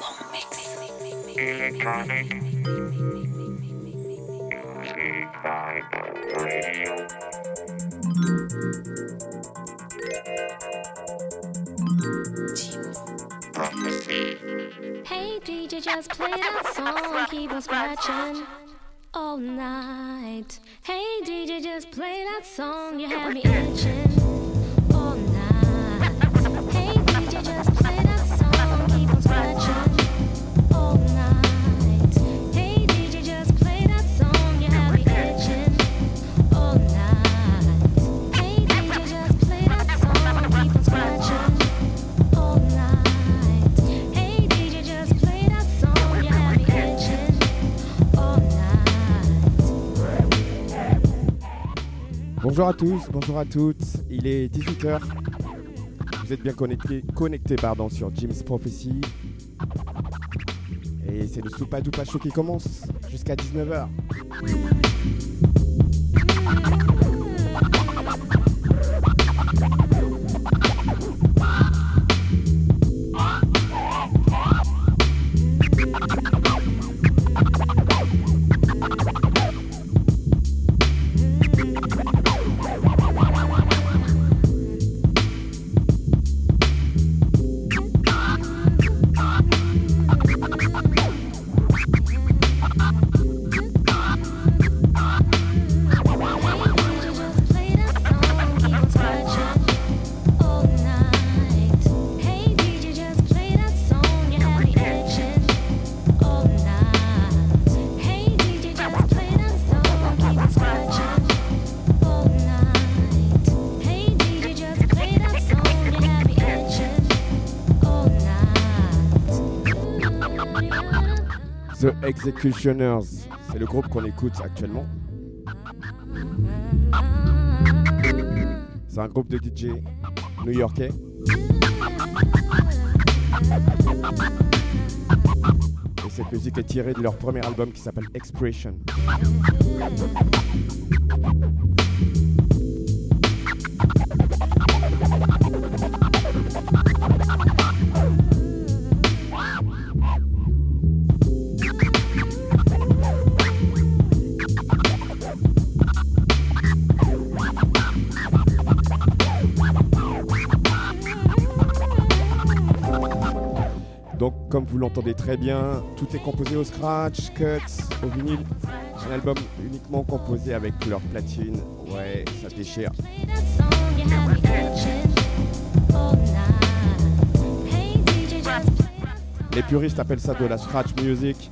Hey DJ, just play that song, keep on scratching all night. Hey DJ, just play that song, you have me itching. Bonjour à tous, bonjour à toutes. Il est 18h. Vous êtes bien connectés connecté, pardon, sur Jim's Prophecy. Et c'est le Soupa Dupa Show qui commence jusqu'à 19h. Executioners, c'est le groupe qu'on écoute actuellement. C'est un groupe de DJ new-yorkais. Et cette musique est tirée de leur premier album qui s'appelle Expression. L'entendez très bien, tout est composé au scratch, cuts, au vinyle. Un album uniquement composé avec leur platine. Ouais, ça déchire. Les puristes appellent ça de la scratch music.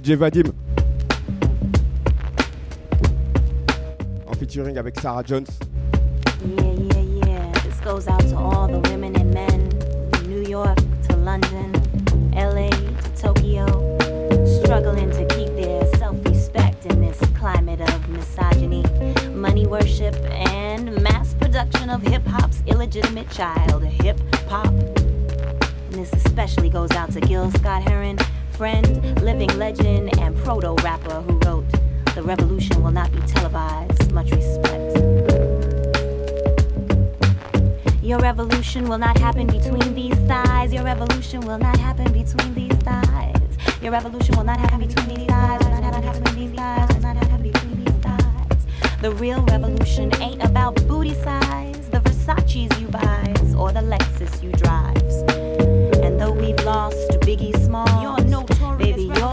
DJ Vadim. En featuring avec Sarah Jones. Yeah, yeah, yeah. This goes out to all the women and men from New York to London, LA to Tokyo, struggling to keep their self respect in this climate of misogyny, money worship, and mass production of hip hop's illegitimate child, hip hop. And this especially goes out to Gil Scott Heron friend, living legend, and proto rapper who wrote, The revolution will not be televised. Much respect. Your revolution will not happen between these thighs. Your revolution will not happen between these thighs. Your revolution will not happen between these thighs. Will not happen between these thighs. Will not happen between these thighs. The real revolution ain't about booty size, the Versace's you buys, or the Lexus you drives. And though we've lost Biggie Small,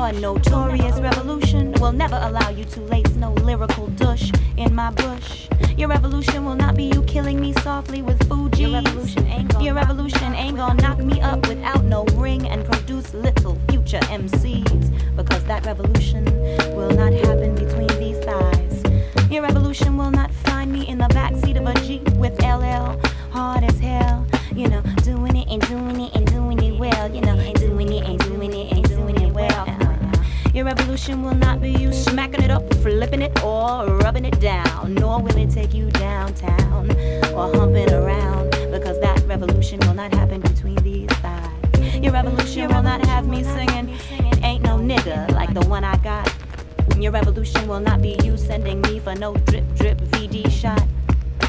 a notorious revolution will never allow you to lace no lyrical dush in my bush. Your revolution will not be you killing me softly with Fuji. Your revolution ain't gonna, Your revolution ain't gonna knock me up without no ring and produce little future MCs. Because that revolution will not happen between these thighs. Your revolution will not find me in the backseat of a Jeep with LL hard as hell. You know, doing it and doing it and doing it well. You know, Your revolution will not be you smacking it up, flipping it, or rubbing it down. Nor will it take you downtown or humping around. Because that revolution will not happen between these thighs. Your revolution will not have me singing, Ain't no nigga like the one I got. Your revolution will not be you sending me for no drip drip VD shot.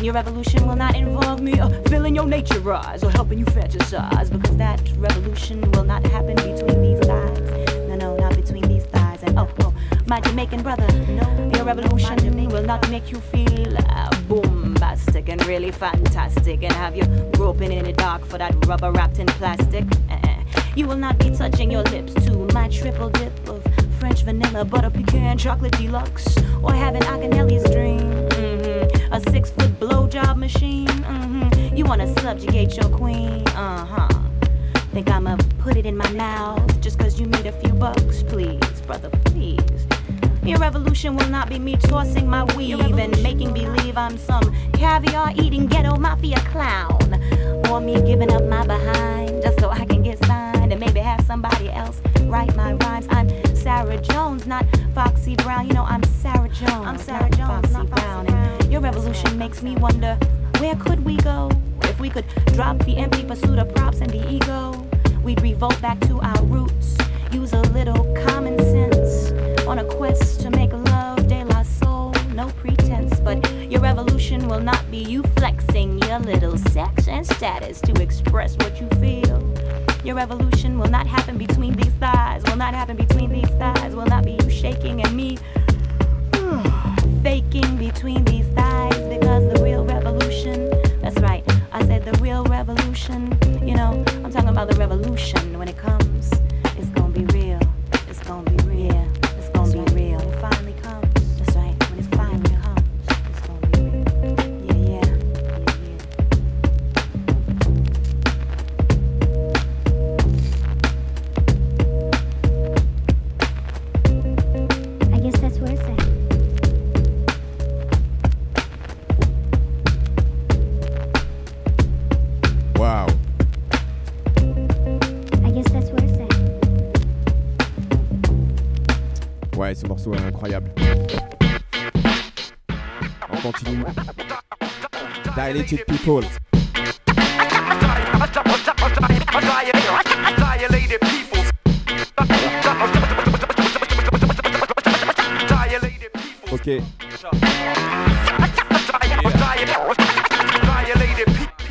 Your revolution will not involve me uh, filling your nature eyes or helping you fantasize because that revolution will not happen between these oh, oh my Jamaican brother, no, your revolution will not make you feel uh, bombastic and really fantastic and have you groping in the dark for that rubber wrapped in plastic. Uh, you will not be touching your lips to my triple dip of French vanilla, butter pecan, chocolate deluxe, or having Akinyele's dream. Mm-hmm. A six foot blowjob machine. Mm-hmm. You wanna subjugate your queen? Uh huh. Think I'ma put it in my mouth just cause you made a few bucks? Please, brother, please. Your revolution will not be me tossing my weave and making believe I'm some caviar eating ghetto mafia clown. Or me giving up my behind just so I can get signed and maybe have somebody else write my rhymes. I'm Sarah Jones, not Foxy Brown. You know, I'm Sarah Jones. I'm Sarah Jones, Foxy, not Brown. And your revolution makes me wonder where could we go if we could drop the empty pursuit of props and the ego? We'd revolt back to our roots, use a little common sense on a quest to make love de la soul. No pretense, but your revolution will not be you flexing your little sex and status to express what you feel. Your revolution will not happen between these thighs, will not happen between these thighs, will not be you shaking and me faking between these thighs because the real revolution, you know, I'm talking about the revolution when it comes, Dilated People. Dilated people. Dilated people. Ok,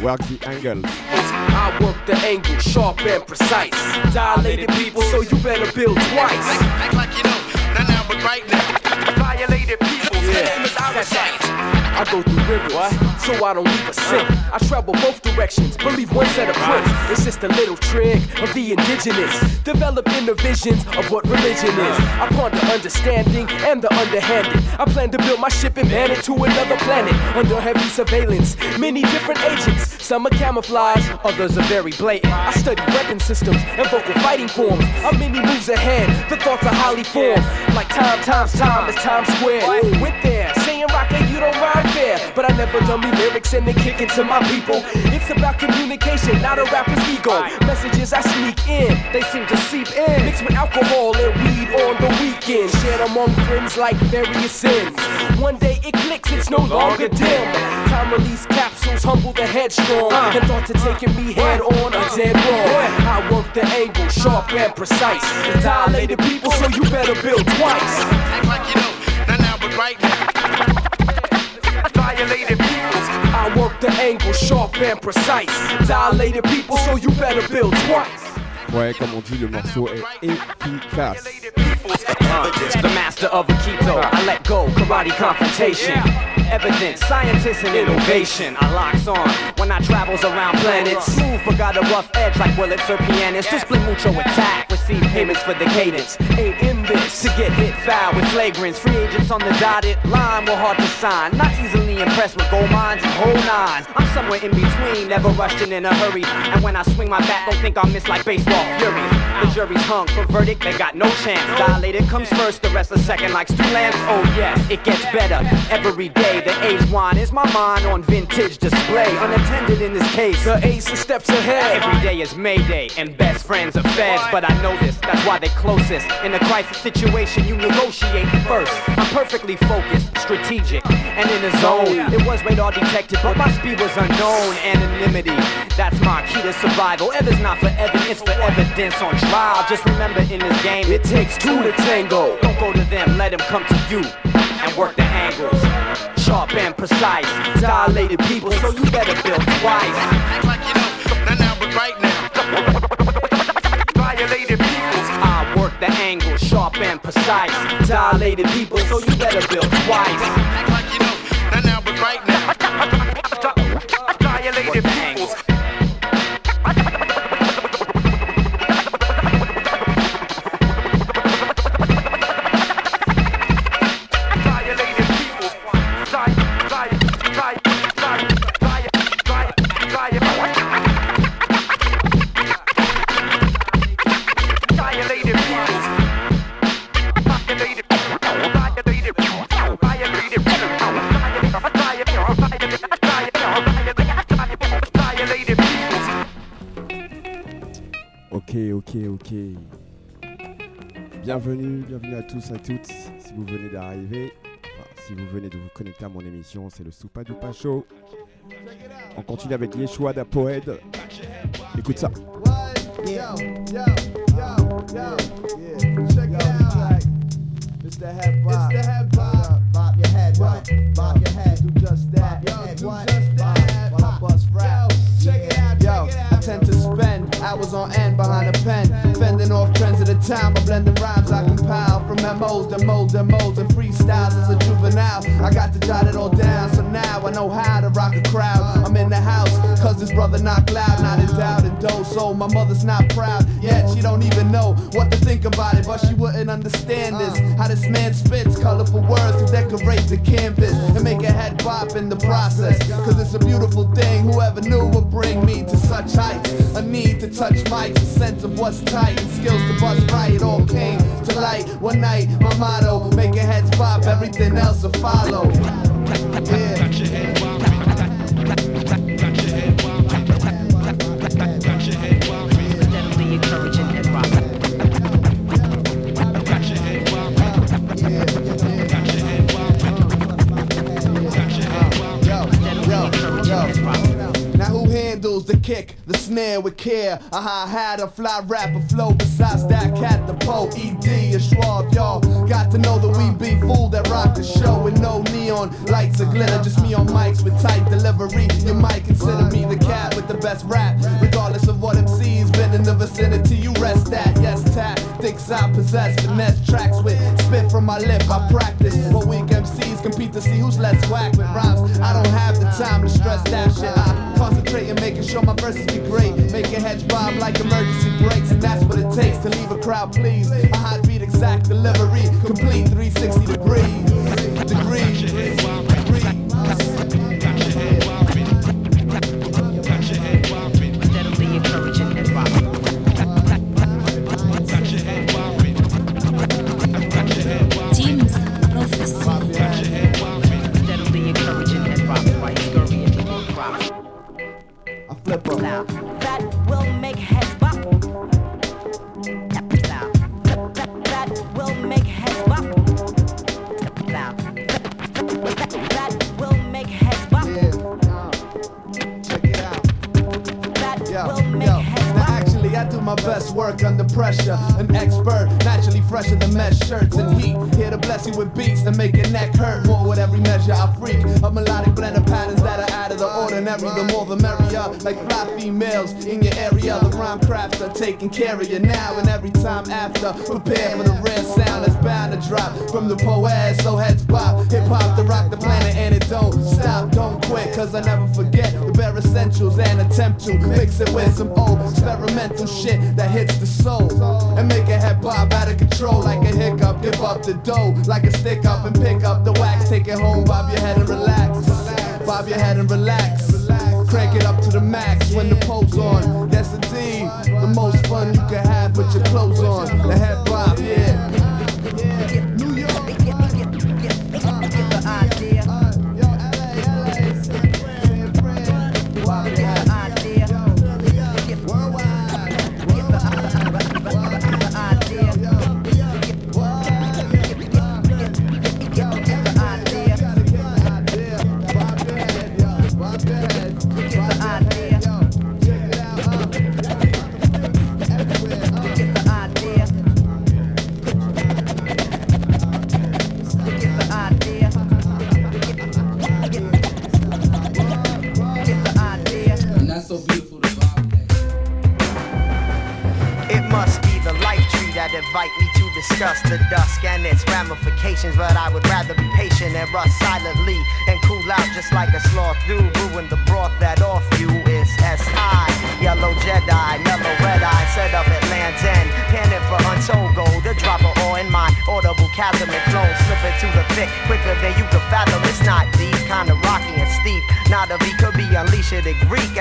work the angle. I work the angle sharp and precise. Dilated people, I don't leave a scent. I travel both directions, believe one set of prints. It's just a little trick of the indigenous. Develop inner visions of what religion is. I ponder understanding and the underhanded. I plan to build my ship and man it to another planet under heavy surveillance. Many different agents, some are camouflage, others are very blatant. I study weapon systems and vocal fighting forms. I'm many moves ahead, the thoughts are highly formed. Like time times time is Times Square. Went there, saying rocker, you don't rhyme fair. But I never dummy lyrics and they kick into my people. It's about communication, not a rapper's ego. Messages I sneak in, they seem to seep in. Mixed with alcohol and weed on the weekend. Shared among friends like various sins. One day it clicks, it's no longer dim. Time release capsules humble the headstrong. Uh. And thought to taking me head on a dead wrong. I work the angle, sharp and precise. Dilated people, so you better build twice. Act like you know, not now, but right now. Violated people. I work the angle sharp and precise. Dilated people, so you better build twice. Ouais, comme on dit, le morceau est efficace. Uh-huh. The master of Aikido, I let go, karate confrontation. Evidence, scientists and innovation. I locks on when I travels around planets. Uh-huh. Smooth but got a rough edge like Willits or pianist. Display mucho attack with receive payments for the cadence. Ain't in this to get hit foul with flagrants. Free agents on the dotted line were hard to sign. Not easily impressed with gold mines and whole nines. I'm somewhere in between, never rushing in a hurry. And when I swing my bat, don't think I'll miss like baseball furies. The jury's hung for verdict, they got no chance. Dilated comes first, the rest a second like Stu Lance. Oh yes, it gets better every day. The age wine is my mind on vintage display. Unattended in this case. The ace steps ahead. Every day is Mayday, and best friends are feds. But I know this, that's why they closest. In a crisis situation, you negotiate first. I'm perfectly focused, strategic, and in the zone. It was radar detected, but my speed was unknown. Anonymity, that's my key to survival. Ever's not for evidence, it's for evidence on trial. Just remember in this game, it takes two to tango. Don't go to them, let them come to you and work the angles. Sharp and precise, dilated people, so you better build twice. Act like you know, not now, but right now. Violated peoples. I work the angle, sharp and precise. Dilated people, so you better build twice. Act like you know, not now, but right now. Work peoples. Tous, à toutes. Si vous venez d'arriver, enfin, si vous venez de vous connecter à mon émission, c'est le Soupa Dupa Show. On continue avec Yeshua da Poed. Écoute ça. Yo, yo, yo, yo, yeah. Check it out. It's the head bop. It's the head bop. Bop your head, what? Bop your head. Do just that. Your head, what? Bop while I bust rap. Check it out. Yo, I tend to spend hours on end behind a pen, fending off trends of the time by blending rhymes I compile from MOs to mold and molds and freestyles as a juvenile. I got to jot it all down, so now I know how to rock a crowd. I'm in the house, cause this brother not loud, not in doubt and dough. So my mother's not proud, yet she don't even know what to think about it, but she wouldn't understand this. How this man spits colorful words to decorate the canvas and make a head bop in the process. Cause it's a beautiful thing, whoever knew would bring me to such heights. A need to touch mics, a sense of what's tight, and skills to bust right. All came to light one night. My motto, making heads pop, everything else will follow. Yeah. Handles the kick, the snare with care? Uh-huh, a hi-hat, a fly rap, a flow besides that cat, the Poe, ED, a Schwab, y'all. Got to know that we be fool that rock the show with no neon lights or glitter. Just me on mics with tight delivery. You might consider me the cat with the best rap. Regardless of what MC's been in the vicinity, you rest that. Yes, tactics I possess, finesse tracks with spit from my lip. I practice what weak MCs compete to see who's less whack with rhymes. I don't have the time to stress that shit. I concentrate and making sure my verses be great. Making heads bob like emergency brakes, and that's what it takes to leave a crowd pleased. A hot beat, exact delivery, complete 360 degrees. Degrees. Flip 'em. Now, my best work under pressure. An expert, naturally fresher than mesh shirts and heat. Here to bless you with beats that make your neck hurt. More with every measure I freak. A melodic blend of patterns that are out of the ordinary. The more the merrier. Like fly females in your area. The rhyme crafts are taking care of you now and every time after. Prepare for the rare sound that's bound to drop. from the poets, so heads bop. Hip hop to rock the planet and it don't stop, don't quit, cause I never forget the bare essentials and attempt to mix it with some old experimental shit that hits the soul and make a head bob out of control like a hiccup. Give up the dough like a stick up and pick up the wax, take it home, bob your head and relax. Bob your head and relax. Crank it up to the max when the pole's on. That's the indeed the most fun you can have with your clothes on. The head bob, yeah.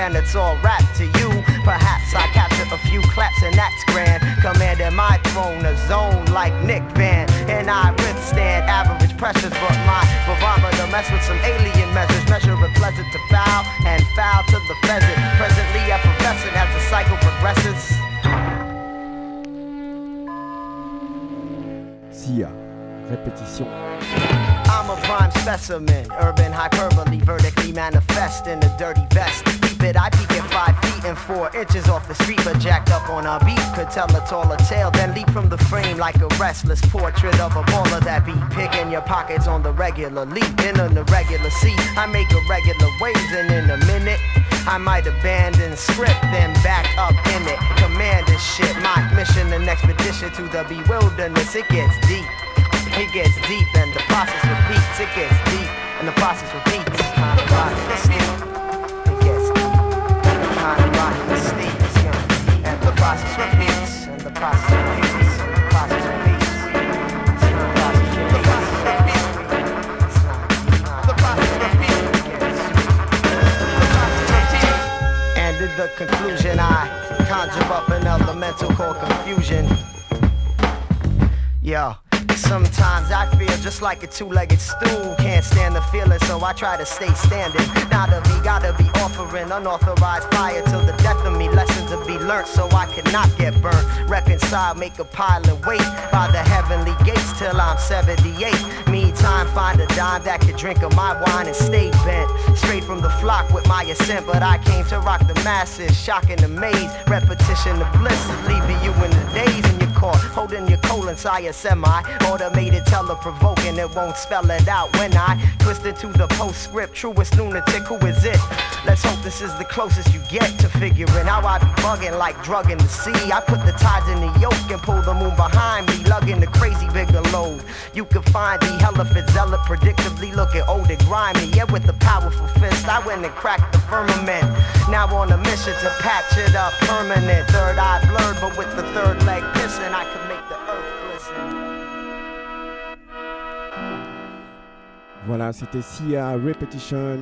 And it's all rap to you. Perhaps I captured a few claps and that's grand. Commanding my throne, a zone like Nick Van. And I withstand average pressures, but my barometer mess with some alien measures. Measure it pleasant to foul and foul to the pheasant. Presently effervescent as the cycle progresses. Siah, répétition. I'm a prime specimen, urban hyperbole, vertically manifest four inches off the street, but jacked up on a beat. Could tell a taller tale, then leap from the frame like a restless portrait of a baller that be picking your pockets on the regular leap in an irregular seat. I make irregular waves, and in a minute. I might abandon script, then back up in it. Command this shit. My mission, an expedition to the bewilderness. It gets deep. It gets deep and the process repeats. It gets deep and the process repeats. Process repeats. And the process repeats. And the process repeats. And in the conclusion, I conjure up an elemental called confusion. Yo, sometimes I feel just like a two-legged stool. Can't stand the feeling, so I try to stay standing. Now to be, gotta be offering unauthorized fire till the death of me. Lessons to be learnt, so I cannot get burnt. Reconcile, make a pile of weight by the heavenly gates till I'm 78. Meantime, find a dime that could drink of my wine and stay bent. Straight from the flock with my ascent, but I came to rock the masses, shocking the maze. Repetition of bliss, leaving you in the days in holding your colon, sire semi. Automated, teleprovoking, it won't spell it out when I twist into the postscript. Truest lunatic, who is it? Let's hope this is the closest you get to figuring how I be bugging like drug in the sea. I put the tides in the yoke and pull the moon behind me, lugging the crazy bigger load. You can find the elephant zealot, predictably looking old and grimy. Yeah, with a powerful fist, I went and cracked the firmament. Now on a mission to patch it up permanent. Third eye blurred, but with the third leg pissing, I make the glisten. Voilà, c'était Sia Repetition.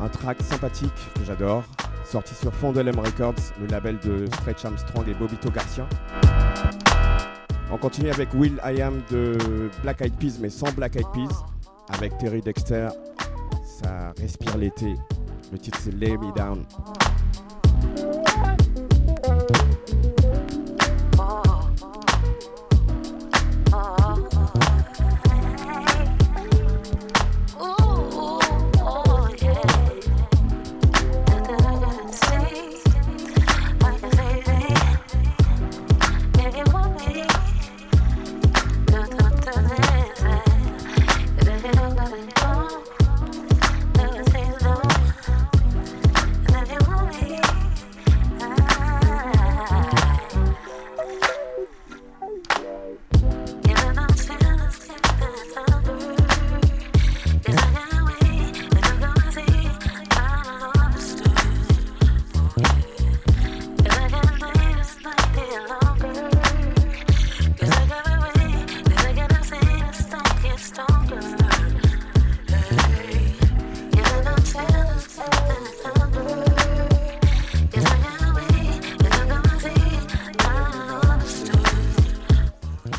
Un track sympathique que j'adore. Sorti sur Fondelem Records, le label de Stretch Armstrong et Bobito Garcia. On continue avec Will I Am de Black Eyed Peas, mais sans Black Eyed Peas. Avec Terry Dexter. Ça respire l'été. Le titre c'est Lay Me Down.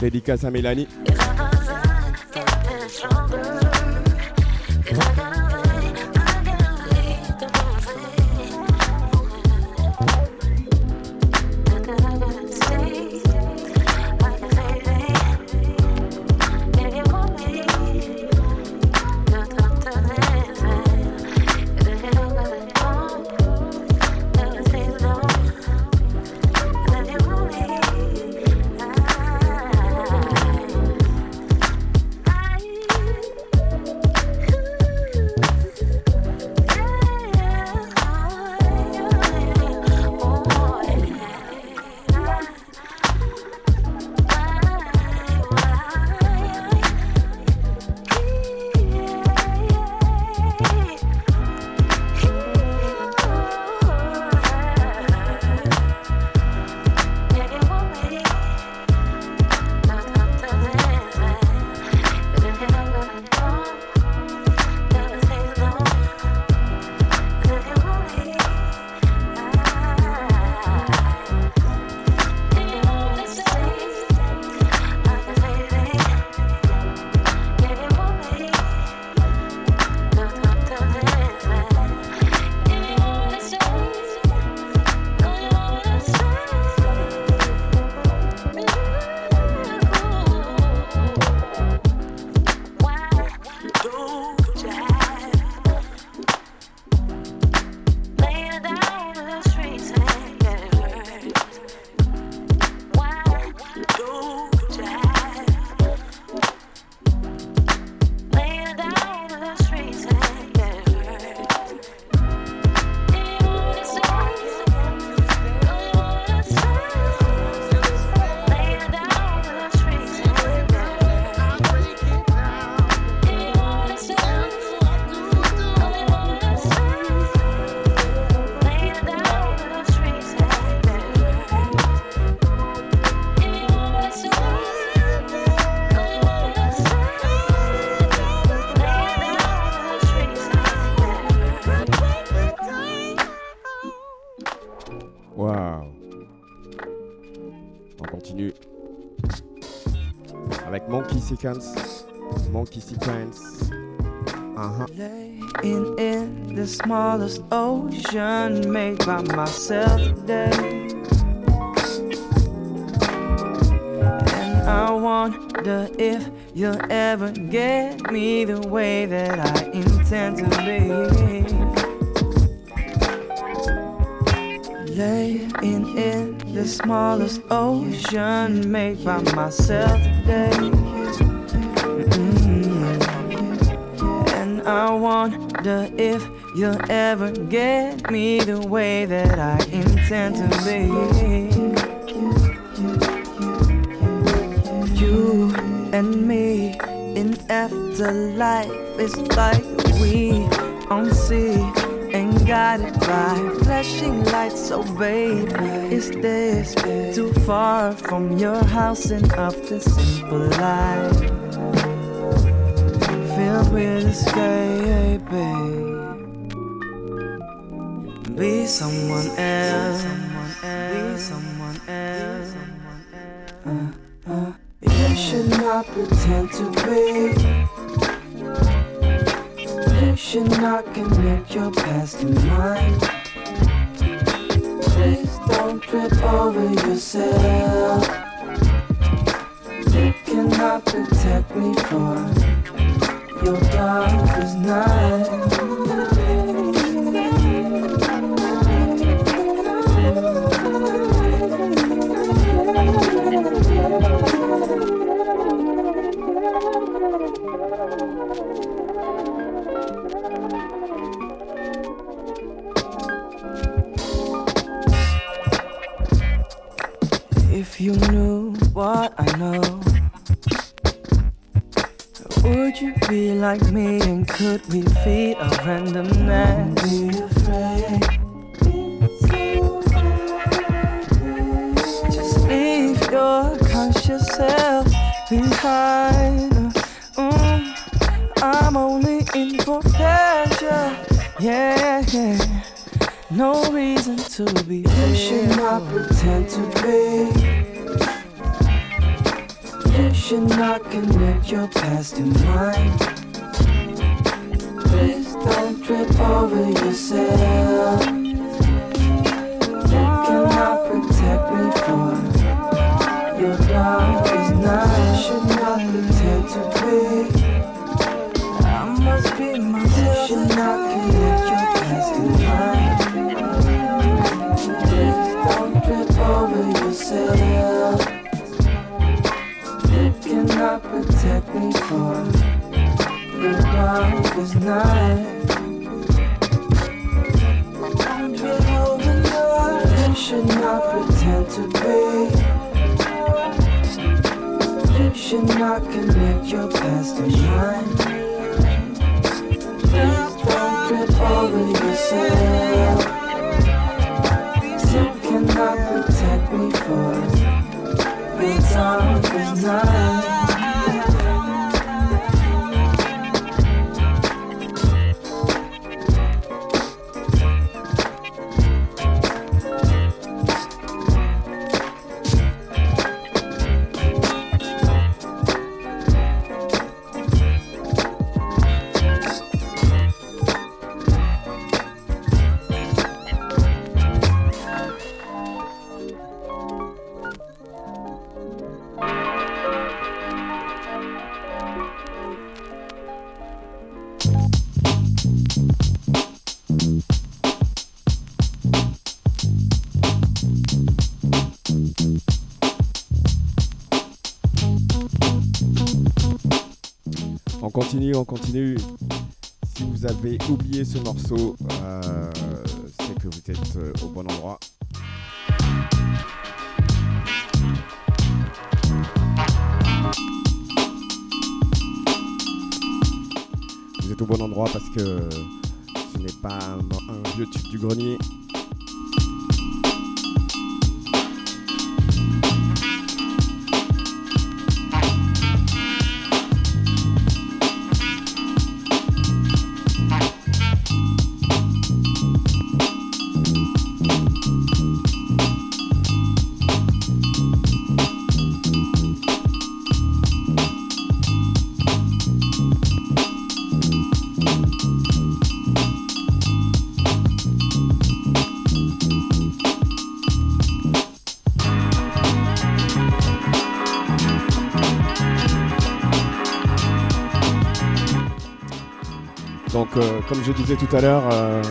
Dédicace à Mélanie. Monkey Sequence. Monkey Sequence. Uh-huh. In, the smallest ocean made by myself today. And I wonder if you'll ever get me the way that I intend to be. Lay in, in the smallest ocean made by myself today. I wonder if you'll ever get me the way that I intend to be. You and me in afterlife, it's like we on sea and guided by flashing lights. So, babe, is this too far from your house and up the simple life? Filled with escaping. Be someone else. Be someone else. Uh, uh. You should not pretend to be. You should not connect your past to mine. Please don't trip over yourself. You cannot protect me from your love is If on continue. Si vous avez oublié ce morceau, euh, c'est que vous êtes euh, au bon endroit. Vous êtes au bon endroit parce que ce n'est pas un, un vieux tube du grenier. Comme je disais tout à l'heure, euh,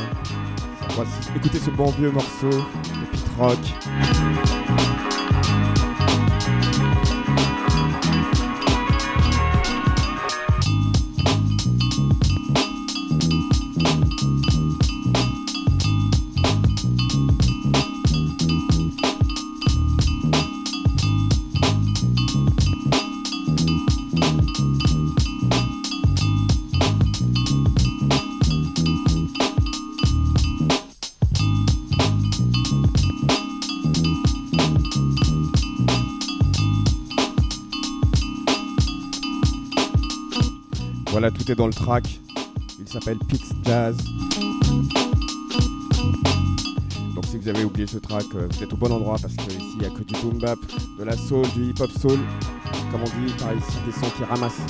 ce bon vieux morceau de Pete Rock. Dans le track. Il s'appelle Pete's Jazz. Donc si vous avez oublié ce track, euh, vous êtes au bon endroit parce que ici il n'y a que du boom bap, de la soul, du hip hop soul. Comme on dit par ici, des sons qui ramassent.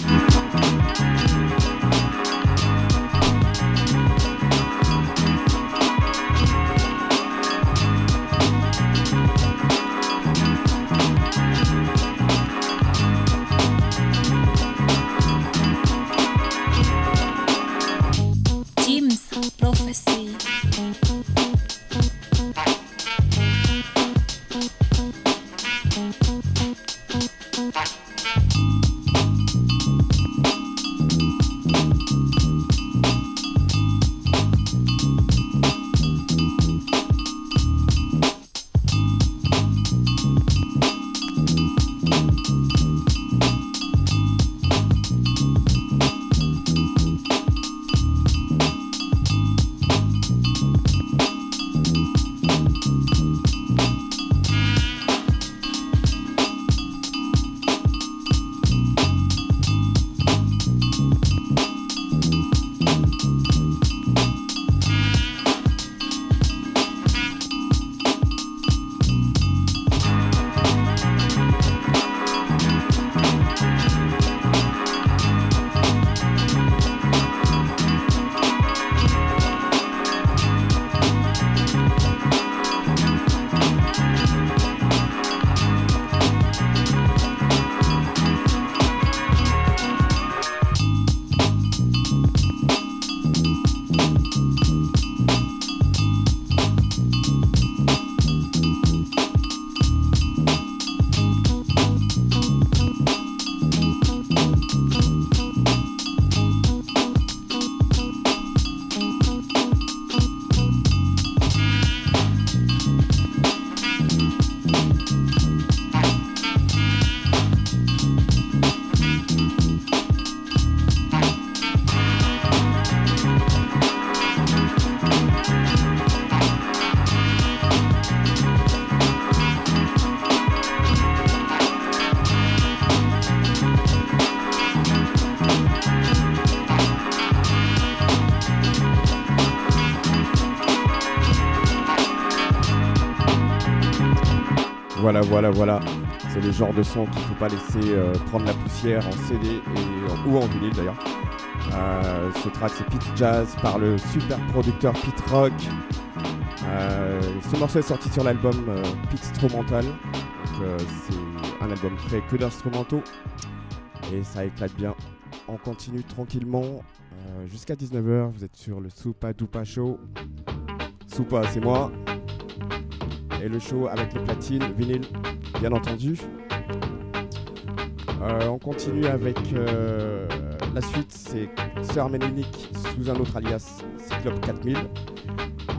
Voilà, voilà. C'est le genre de son qu'il ne faut pas laisser euh, prendre la poussière en CD et, ou en vinyle d'ailleurs. Euh, ce track c'est Pete Jazz par le super producteur Pete Rock. Euh, ce morceau est sorti sur l'album euh, Pete euh, c'est un album fait que d'instrumentaux et ça éclate bien. On continue tranquillement euh, jusqu'à 19h. Vous êtes sur le Soupa Dupa Show. Soupa, c'est moi. Et le show avec les platines, vinyle, bien entendu. Euh, on continue avec euh, la suite, c'est Sœur Ménélique sous un autre alias, Cyclope 4000,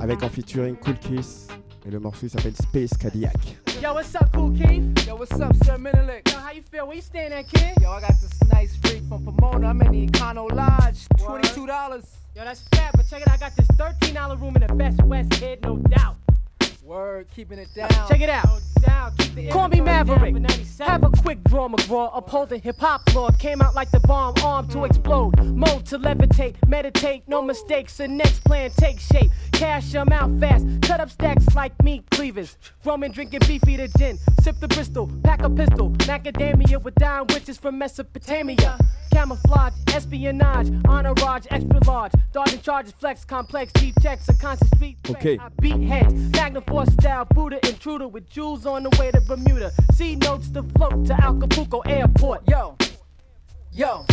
avec en featuring Cool Kiss. Et le morceau s'appelle Space Cadillac. Yo, what's up, Cool Keith? Yo, what's up, Sir Menelik? Yo, how you feel? Where you staying at, kid? Yo, I got this nice freak from Pomona. I'm in the Econo Lodge. $22. Yo, that's fat, but check it out. I got this $13 room in the Best West, kid, no doubt. Word, keeping it down. Check it out. Call me Maverick. Have a quick draw, McGraw. Upholding hip hop law. Came out like the bomb, armed to explode. Mode to levitate, meditate, no mistakes. The next plan take shape. Cash them out fast. Cut up stacks like meat cleavers. Roman drinking beefy to gin. Sip the Bristol, pack a pistol. Macadamia with dying witches from Mesopotamia. Camouflage, espionage, entourage, extra large. Dodging charges, flex, complex, deep checks, a constant street. Okay. Beat heads, Magnum Style, Buddha intruder with jewels on the way to Bermuda. C notes to float to Acapulco Airport. Yo, yo.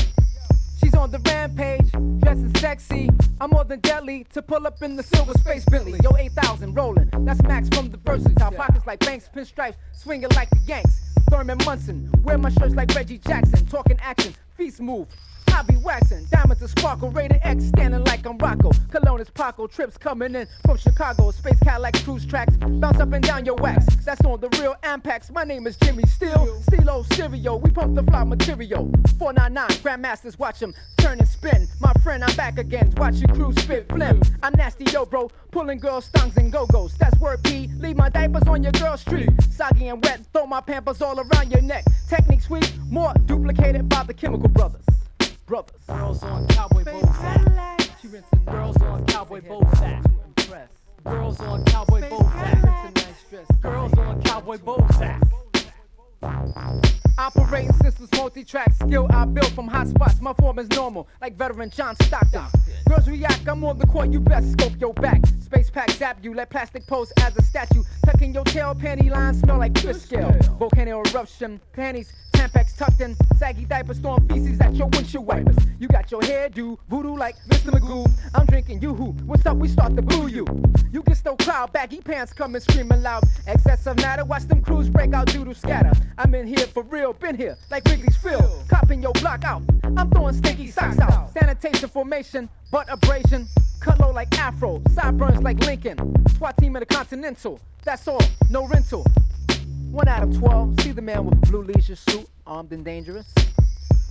She's on the rampage, dressing sexy. I'm more than deadly to pull up in the silver space Bentley. Yo, 8000 rolling. That's Max from the verses. Our pockets like banks, pinstripes, swinging like the Yanks. Thurman Munson, wear my shirts like Reggie Jackson. Talking action, feast move. I be waxing, diamonds to sparkle, rated X, standing like I'm Rocco. Cologne is Paco, trips coming in from Chicago. Space Cadillac cruise tracks, bounce up and down your wax. That's on the real Ampex. My name is Jimmy Steele, Stilo Stereo. We pump the fly material. 499 Grandmasters, watch them turn and spin. My friend, I'm back again. Watch your crew spit flim. I'm nasty, yo, bro. Pulling girls' stongs and go-go's. That's word P. Leave my diapers on your girl street. Soggy and wet, throw my pampers all around your neck. Technique sweet, more duplicated by the Chemical Brothers. Brothers. Girls on cowboy boat sack. She rinsing girls on cowboy boat sack. Girls on cowboy boat sack. Girls on cowboy boat. Operating systems, multi-track skill I built from hot spots. My form is normal, like veteran John Stockton. Girls react, I'm on the court, you best scope your back. Space pack zap you, let plastic pose as a statue. Tucking your tail, panty line smell like scale. Volcano eruption, panties, Tampax tucked in, saggy diaper, storm feces at your windshield wipers. You got your hairdo, voodoo like Mr. Magoo. I'm drinking you who? What's up? We start to boo you. You get still cloud, baggy pants coming screaming loud. Excess of matter, watch them crews break out, doodle scatter. I'm in here for real, been here like Wrigley's Field. Copping your block out. I'm throwing stinky socks out. Sanitation formation, butt abrasion. Cut low like Afro, sideburns like Lincoln. SWAT team in the Continental. That's all, no rental. One out of twelve, see the man with a blue leisure suit, armed and dangerous.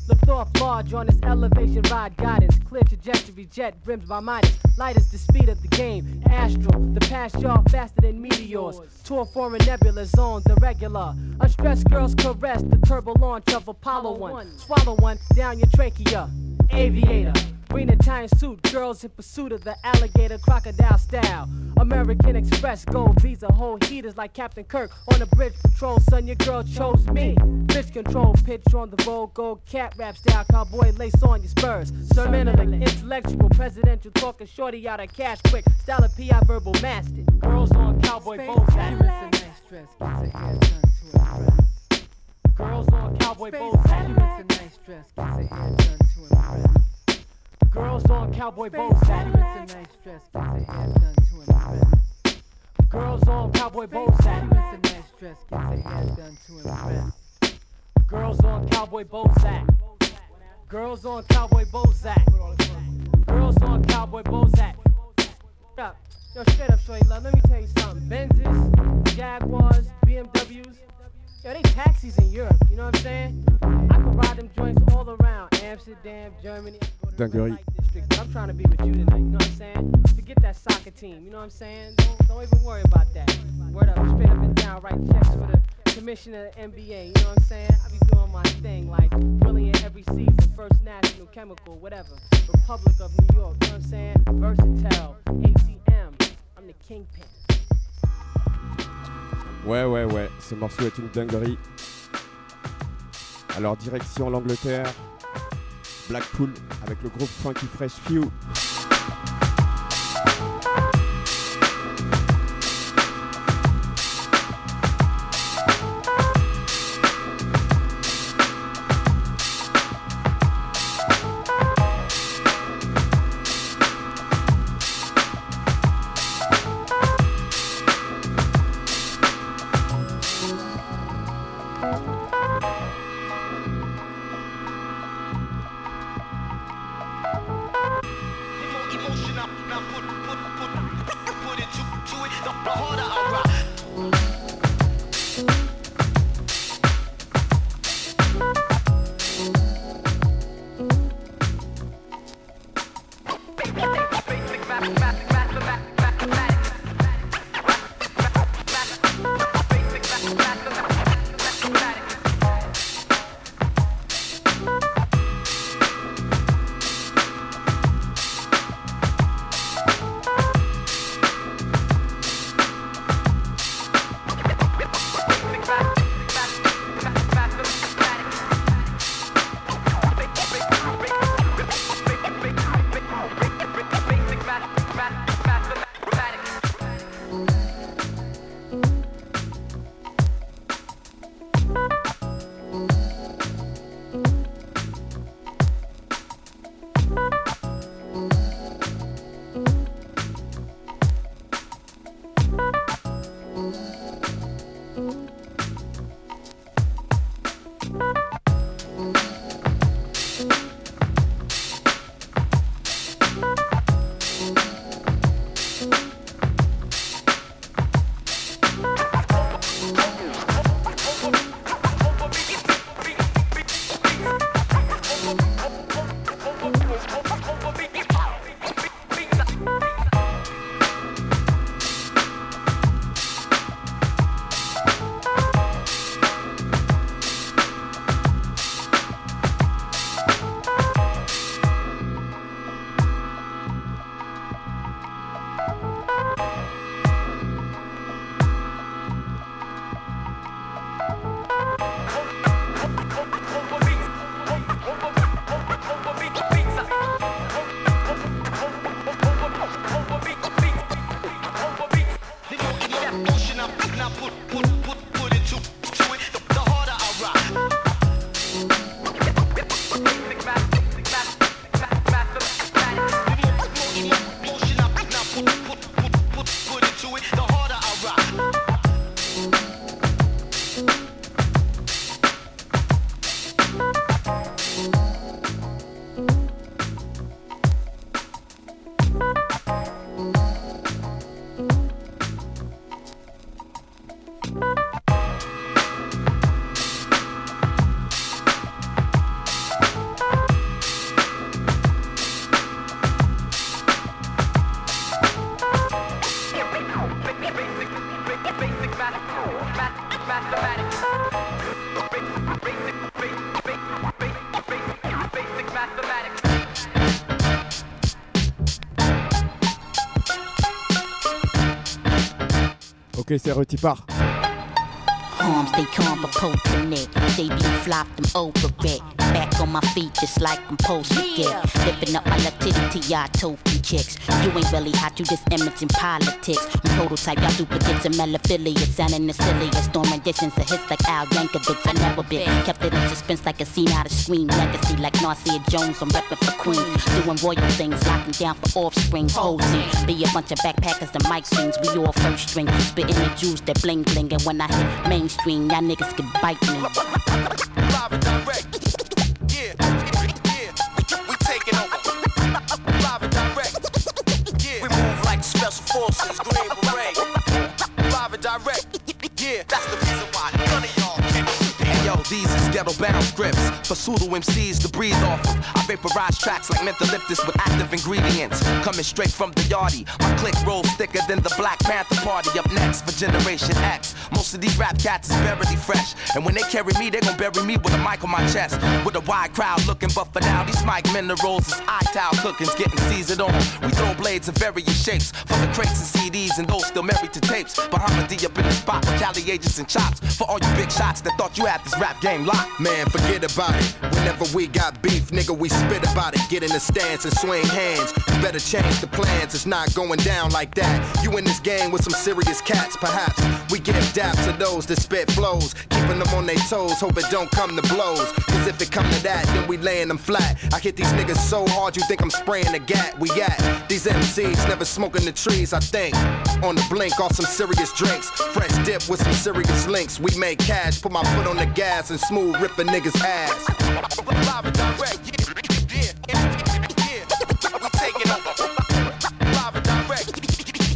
Lift off large on this elevation ride guidance. Clear trajectory jet brims by Midas. Light is the speed of the game. Astral, the past y'all faster than meteors. Tour foreign nebula zone, the regular. Unstressed girls caress the turbo launch of Apollo 1. Swallow one down your trachea. Aviator. Green Italian suit, girls in pursuit of the alligator crocodile style. American Express, gold visa, hold heaters like Captain Kirk on the bridge patrol. Son, your girl chose me. Bitch control, pitch on the road, gold cat rap style, cowboy lace on your spurs. Sir Menelik, intellectual, presidential, talking shorty out of cash quick. Style of PI verbal master. Girls on cowboy boat Girls on cowboy boat Girls on cowboy boat sack. Girls on cowboy boat sack. Girls on cowboy boat sack. Girls on cowboy boat sack. Girls on cowboy boat sack. Up. Yo, straight up, straight love. Let me tell you something. Benzes, Jaguars, BMWs. Yo, they taxis in Europe. You know what I'm saying? I can ride them joints all around Amsterdam, Germany. Dinguerie. District, but I'm trying to be with you tonight, you know what I'm saying? Forget that soccer team, you know what I'm saying? Don't, don't even worry about that. Word up, straight up and down, write checks for the commissioner of the NBA, you know what I'm saying? I be doing my thing, like brilliant every season, First National Chemical, whatever. Republic of New York, you know what I'm saying? Versatile, ATM, I'm the kingpin. Ouais, ouais, ouais, ce morceau est une dinguerie. Alors, direction l'Angleterre, Blackpool, avec le groupe Funky Fresh Few. Ok, c'est retipart. Arms, they come for poking it. They be flop them over it. Back on my feet just like I'm posted yeah. Lifting up my latinity, y'all token chicks. You ain't really hot, you just imaging politics. I'm prototype, y'all duplicates and melophilia. Sounding the silliest, storm renditions of hits like Al Yankovic. I never been kept it in suspense like a scene out of Scream. Legacy like Nasir Jones, I'm repping for Queens. Doing royal things, locking down for offspring. Posing, be a bunch of backpackers, the mic swings. We all first string, spitting the juice that bling bling. And when I hit mainstream, y'all niggas can bite me. Pseudo MCs to breathe off of. I vaporize tracks like Mentho-Lyptus with active ingredients. Coming straight from the yardie. My click rolls thicker than the Black Panther Party. Up next for Generation X. Of these rap cats is barely fresh. And when they carry me, they gon' bury me with a mic on my chest. With a wide crowd looking, but for now, these mic minerals is eye-towel cookings getting seasoned on. We throw blades of various shapes for the crates and CDs and those still married to tapes. Bahama D up in the spot with Cali agents and chops. For all you big shots that thought you had this rap game locked. Man, forget about it. Whenever we got beef, nigga, we spit about it. Get in the stance and swing hands. You better change the plans. It's not going down like that. You in this game with some serious cats, perhaps. We give dap to those that spit flows, keeping them on their toes. Hope it don't come to blows. Cause if it come to that, then we laying them flat. I hit these niggas so hard, you think I'm spraying the gat. We at these MCs never smoking the trees. I think on the blink off some serious drinks, fresh dip with some serious links. We make cash, put my foot on the gas and smooth rip a nigga's ass.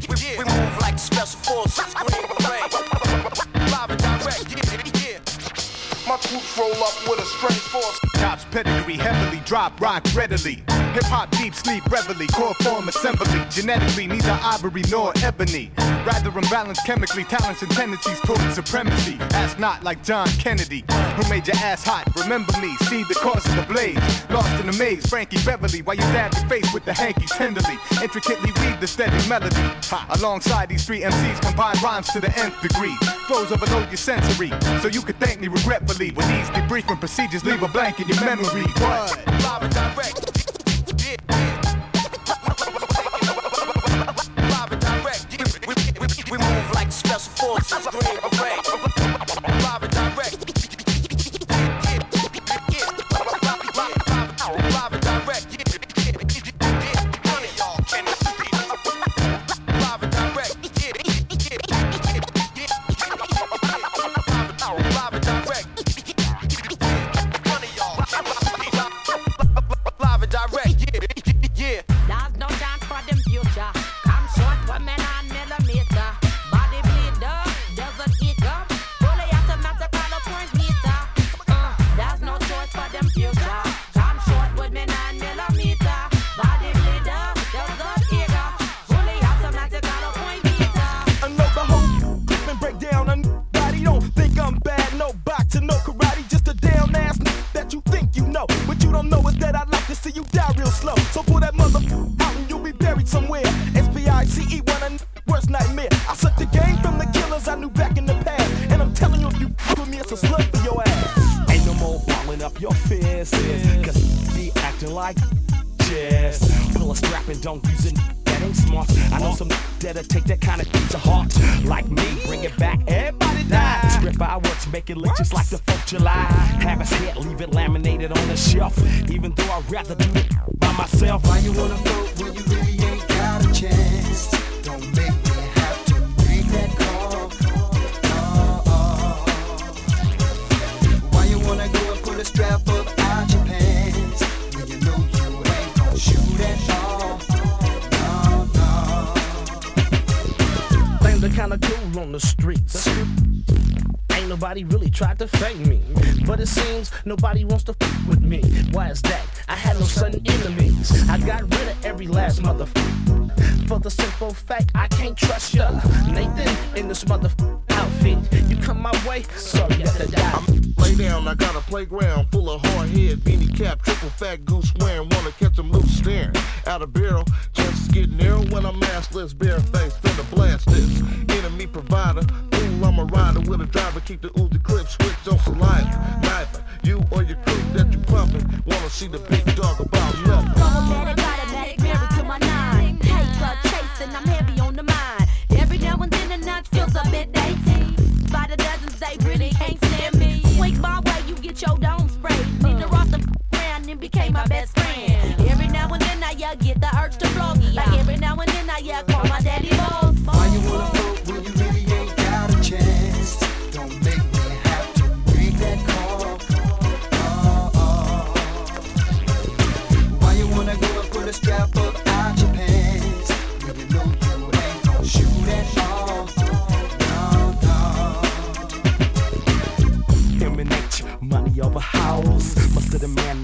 We, we move like special forces, My troops roll up with a strange force. Cops pedigree heavily drop rock readily. Hip hop deep sleep reveille, core form assembly. Genetically neither ivory nor ebony. Rather unbalanced chemically, talents and tendencies toward supremacy. Ask not like John Kennedy, who made your ass hot. Remember me, see the cause of the blaze. Lost in the maze, Frankie Beverly, while you dab your face with the hanky tenderly. Intricately weave the steady melody. Ha, alongside these three MCs combine rhymes to the nth degree. Flows overload your sensory, so you can thank me regretfully. When these debriefing procedures leave a blank in your memory. What? Live and direct. Direct. We, move like special forces, green. Our goose wanna catch catch 'em loose staring. Out of barrel, chances get narrow when I'm maskless, barefaced, finna blast this. Enemy provider, fool, I'm a rider with a driver, keep the Uzi clip on saliva. Knife, you or your crew that you pumping, wanna see the big dog about nothing. Automatic, married to my nine. Paper chasing, I'm heavy on the mind. Every now and then the notch feels a bit dainty. By the dozens, they really can't stand me. Swing my way, you get your dome sprayed. My best friend. Every now and then I yeah, get the urge to blow. Like every now and then I yeah, call my daddy boss.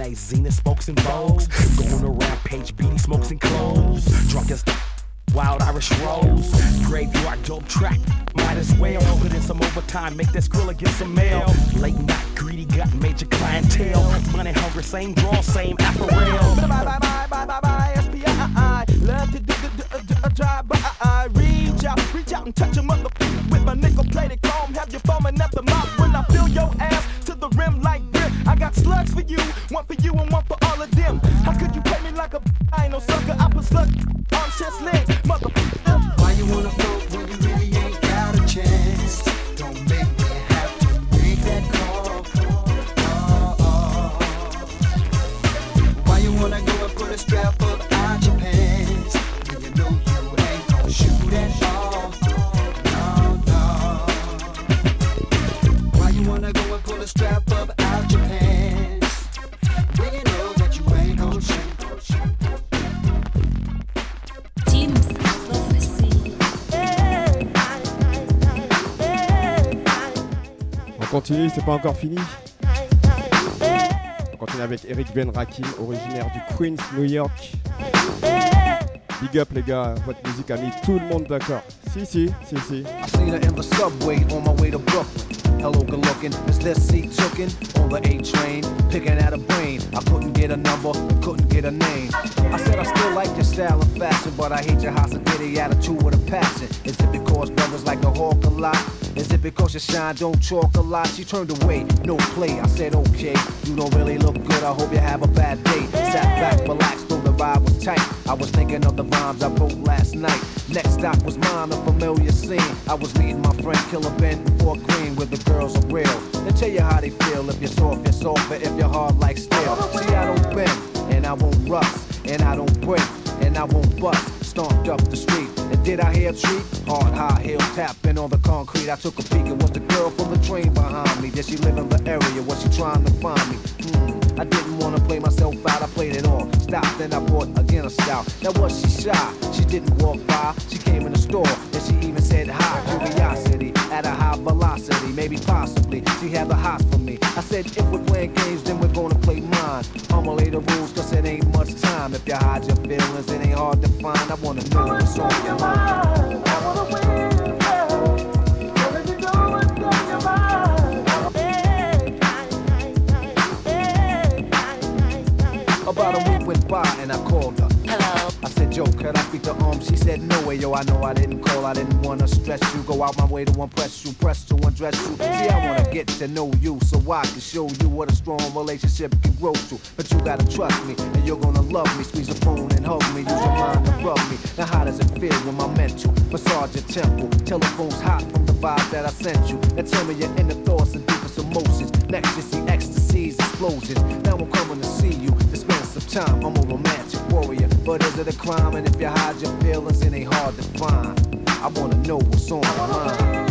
Mayonnaise, Zenith smokes and bows. Going around page, beanie smokes and clothes. Drunk as Wild Irish Rose, graveyard dope track. Might as well put in some overtime, make that skrilla get some mail. Late night greedy got major clientele. Money hungry, same draw, same apparel. Bye bye bye bye bye bye S-P-I-I Love to do the drive by Reach out, reach out and touch a mother with my nickel plated chrome. Have you foaming at the mouth when I fill your ass to the rim like slugs for you, one for you and one for all of them. How could you play me like a I ain't no sucker? I put slug on chest legs, mother. Why you wanna c'est pas encore fini. On continue avec Eric Ben Rakim, originaire du Queens, New York. Big up les gars, votre musique a mis tout le monde d'accord. Si, si, si, si. I seen her in the subway on my way to Brooklyn. Hello, good looking. Is this seat tookin' on the A train? Picking at a brain. I couldn't get a number, couldn't get a name. I said I still like your style and fashion, but I hate your hospitality attitude with a passion. Is it because brothers like to hawk a lot? Is it because you shine, don't talk a lot? She turned away, no play. I said, okay, you don't really look good. I hope you have a bad day. Sat back, relaxed, though the ride was tight. I was thinking of the rhymes I wrote last night. Next stop was mine, a familiar scene. I was meeting my friend Killer Ben in Fort Greene, where the girls are real. They tell you how they feel. If you're soft, you're soft, but if you're hard like steel. See, I don't bend, and I won't rust, and I don't break, and I won't bust. Stomped up the street, did I hear a treat? Hard high heels tapping on the concrete. I took a peek and was the girl from the train behind me. Did she live in the area? Was she trying to find me? Hmm. I didn't wanna play myself out, I played it all. Stopped, then I bought again a stout. Now was she shy? She didn't walk by. She came in the store, and she even said hi. Curiosity at a high velocity, maybe possibly she had the hots for me. I said if we're playing games, then we're gonna I'ma lay the rules, cause it ain't much time. If you hide your feelings, it ain't hard to find. I wanna know what's on your mind. i About a week went by and I called her. Hello. I said, Yo, could I speak to um? She said, No way, yo. I know I didn't call. I didn't wanna stress you. Go out my way to impress you, press to undress you. See, I wanna get to know you so I can show you what a strong relationship can grow to. But you gotta trust me, and you're gonna love me. Squeeze the phone and hug me. Use your mind to rub me. Now, how does it feel when my mental massage your temple? Telephone's hot from the vibe that I sent you. Now tell me your inner thoughts and deepest emotions. Next, you see ecstasies, explosions. Now I'm coming to see you some time. I'm a romantic warrior, but is it a crime? And if you hide your feelings, it ain't hard to find. I wanna know what's on your mind.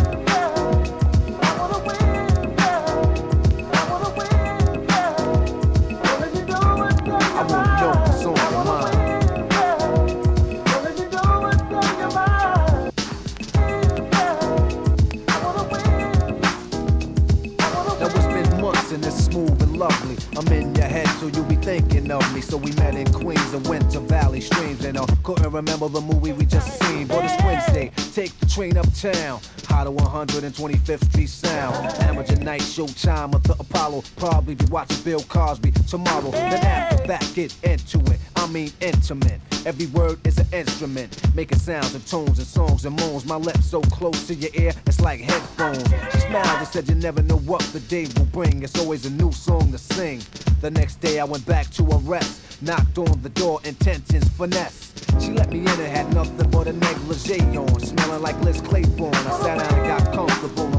I'm in your head, so you be thinking of me. So we met in Queens and went to Valley Streams, and I couldn't remember the movie we just seen. But it's Wednesday, take the train uptown. To 125th Street Sound. Amateur night showtime at the Apollo. Probably be watching Bill Cosby tomorrow. Then after that, get into it. I mean intimate. Every word is an instrument, making sounds and tones and songs and moans. My lips so close to your ear, it's like headphones. She smiled and said, You never know what the day will bring. It's always a new song to sing. The next day, I went back to her rest, knocked on the door, intentions finesse. She let me in and had nothing but a negligee on, smelling like Liz Claiborne. I sat down and got comfortable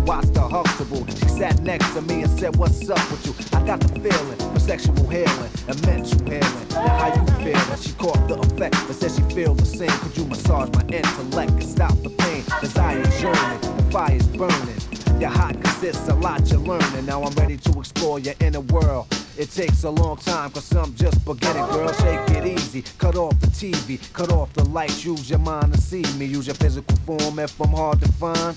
and. She sat next to me and said, What's up with you? I got the feeling for sexual healing and mental healing. Now, how you feeling? She caught the effect, but said she feel the same. Could you massage my intellect and stop the pain? Desire yearning, the fire's burning. Your hot cause it's a lot you're learning. Now I'm ready to explore your inner world. It takes a long time cause I'm just beginning, girl. Take it easy. Cut off the TV, cut off the lights. Use your mind to see me. Use your physical form if I'm hard to find.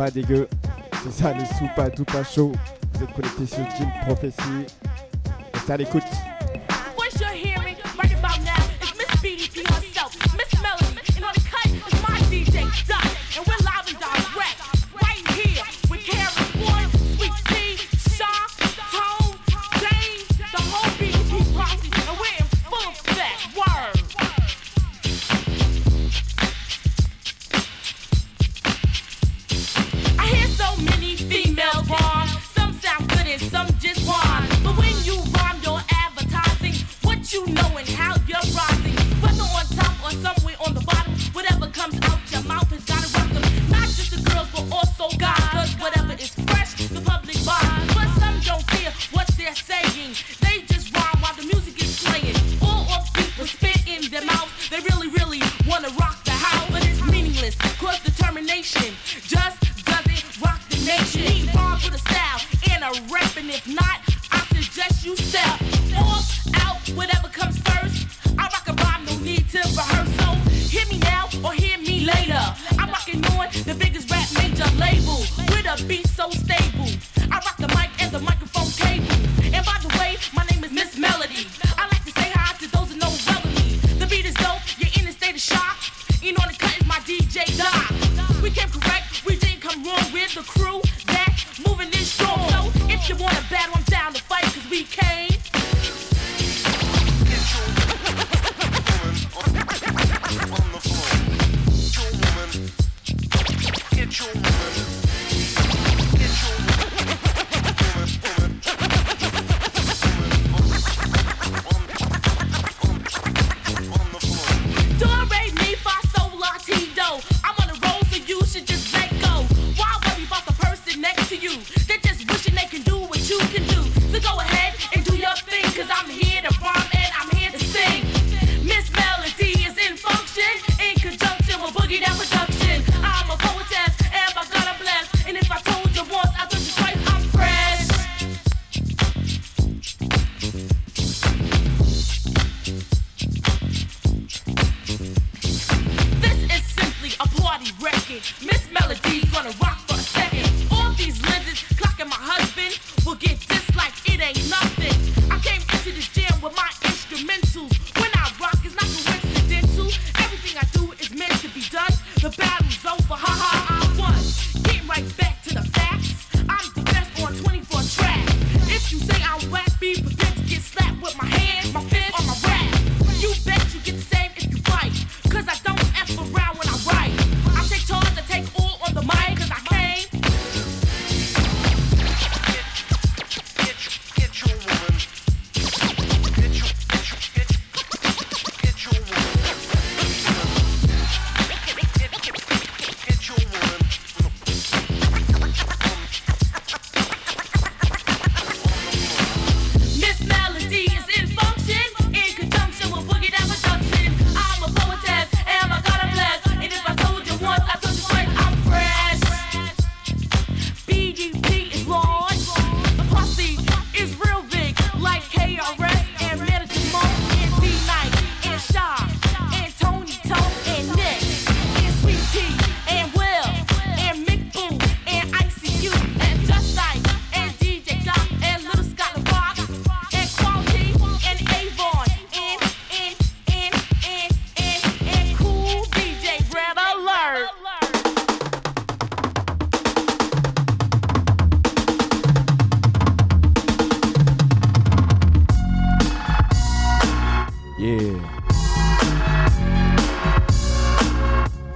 pas dégueu. C'est ça, les sous pas tout pas chaud. Vous êtes connectés sur Team Prophecy. Restez à l'écoute.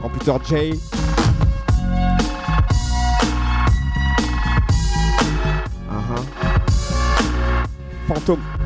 Computer J. Uh. Fantôme.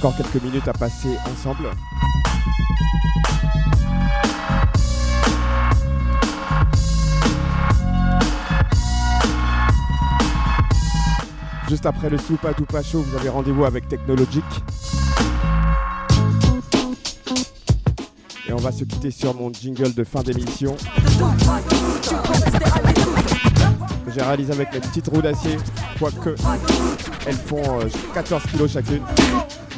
encore quelques minutes à passer ensemble. Juste après le Soupa Toupa chaud, vous avez rendez-vous avec Technologic. Et on va se quitter sur mon jingle de fin d'émission j'ai réalisé avec mes petites roues d'acier, quoique elles font euh, 14 kilos chacune.